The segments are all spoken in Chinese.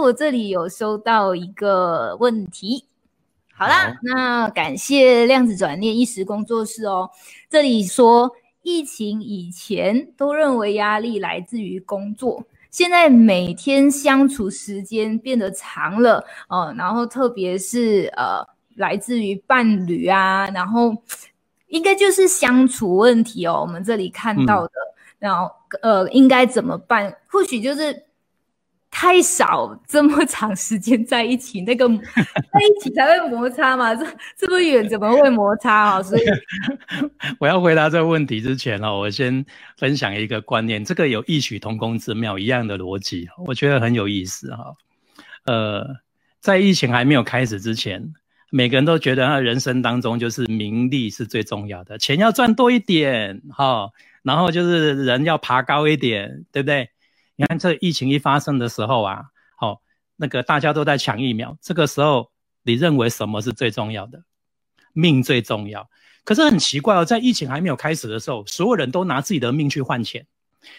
我这里有收到一个问题。好啦，那感谢量子转念意识工作室哦。这里说，疫情以前都认为压力来自于工作，现在每天相处时间变得长了哦，然后特别是呃，来自于伴侣啊，然后应该就是相处问题哦。我们这里看到的，然后呃，应该怎么办？或许就是。太少这么长时间在一起，那个 在一起才会摩擦嘛？这这么远怎么会摩擦啊？所以 我要回答这个问题之前哦，我先分享一个观念，这个有异曲同工之妙，一样的逻辑，我觉得很有意思哈。呃，在疫情还没有开始之前，每个人都觉得他人生当中就是名利是最重要的，钱要赚多一点哈，然后就是人要爬高一点，对不对？你看，这疫情一发生的时候啊，好，那个大家都在抢疫苗。这个时候，你认为什么是最重要的？命最重要。可是很奇怪哦，在疫情还没有开始的时候，所有人都拿自己的命去换钱，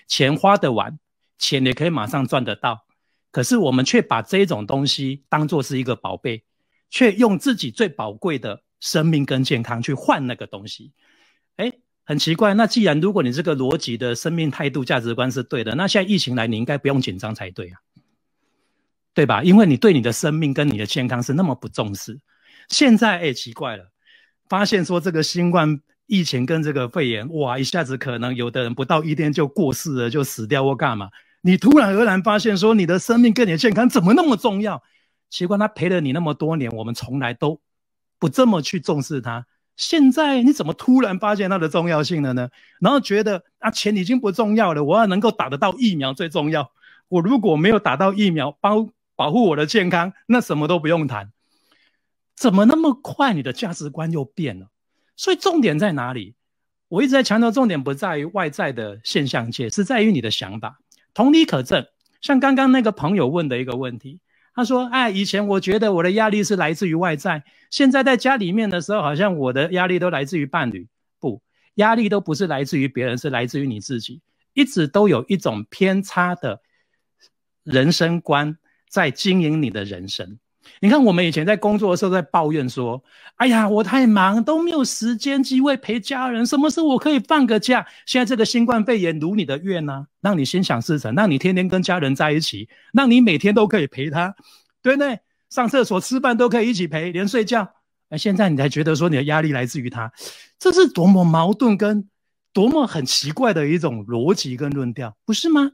钱花得完，钱也可以马上赚得到。可是我们却把这种东西当做是一个宝贝，却用自己最宝贵的生命跟健康去换那个东西。很奇怪，那既然如果你这个逻辑的生命态度价值观是对的，那现在疫情来，你应该不用紧张才对啊，对吧？因为你对你的生命跟你的健康是那么不重视。现在哎，奇怪了，发现说这个新冠疫情跟这个肺炎，哇，一下子可能有的人不到一天就过世了，就死掉或干嘛？你突然而然发现说你的生命跟你的健康怎么那么重要？奇怪，他陪了你那么多年，我们从来都不这么去重视他。现在你怎么突然发现它的重要性了呢？然后觉得啊，钱已经不重要了，我要能够打得到疫苗最重要。我如果没有打到疫苗，保保护我的健康，那什么都不用谈。怎么那么快，你的价值观又变了？所以重点在哪里？我一直在强调，重点不在于外在的现象界，是在于你的想法。同理可证，像刚刚那个朋友问的一个问题。他说：“哎，以前我觉得我的压力是来自于外在，现在在家里面的时候，好像我的压力都来自于伴侣。不，压力都不是来自于别人，是来自于你自己。一直都有一种偏差的人生观在经营你的人生。”你看，我们以前在工作的时候在抱怨说：“哎呀，我太忙，都没有时间机会陪家人。什么时候我可以放个假？”现在这个新冠肺炎如你的愿呢，让你心想事成，让你天天跟家人在一起，让你每天都可以陪他，对不对？上厕所、吃饭都可以一起陪，连睡觉。那，现在你才觉得说你的压力来自于他，这是多么矛盾跟多么很奇怪的一种逻辑跟论调，不是吗？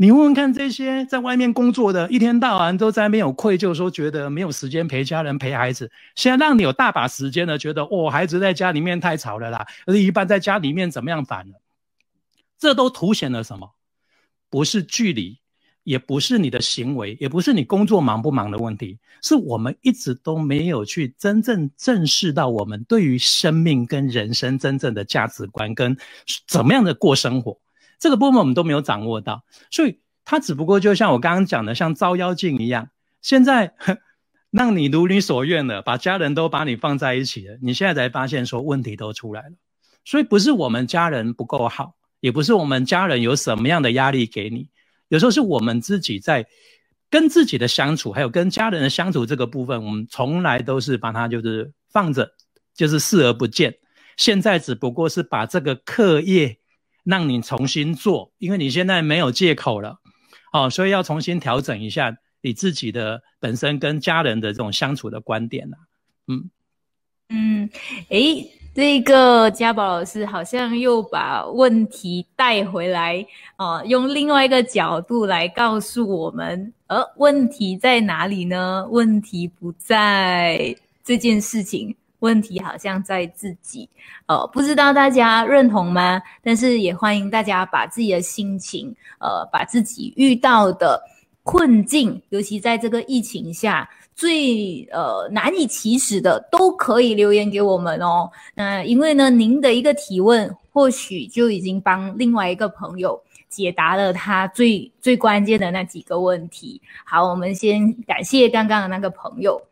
你问问看，这些在外面工作的，一天到晚都在没有愧疚，说觉得没有时间陪家人、陪孩子。现在让你有大把时间了，觉得哦，孩子在家里面太吵了啦，而一般在家里面怎么样烦了？这都凸显了什么？不是距离，也不是你的行为，也不是你工作忙不忙的问题，是我们一直都没有去真正正视到我们对于生命跟人生真正的价值观跟怎么样的过生活。这个部分我们都没有掌握到，所以它只不过就像我刚刚讲的，像照妖镜一样，现在 让你如你所愿了，把家人都把你放在一起了，你现在才发现说问题都出来了。所以不是我们家人不够好，也不是我们家人有什么样的压力给你，有时候是我们自己在跟自己的相处，还有跟家人的相处这个部分，我们从来都是把它就是放着，就是视而不见。现在只不过是把这个课业。让你重新做，因为你现在没有借口了，哦，所以要重新调整一下你自己的本身跟家人的这种相处的观点了。嗯嗯，诶，这个嘉宝老师好像又把问题带回来，哦，用另外一个角度来告诉我们，呃问题在哪里呢？问题不在这件事情。问题好像在自己，呃，不知道大家认同吗？但是也欢迎大家把自己的心情，呃，把自己遇到的困境，尤其在这个疫情下最呃难以启齿的，都可以留言给我们哦。那因为呢，您的一个提问，或许就已经帮另外一个朋友解答了他最最关键的那几个问题。好，我们先感谢刚刚的那个朋友。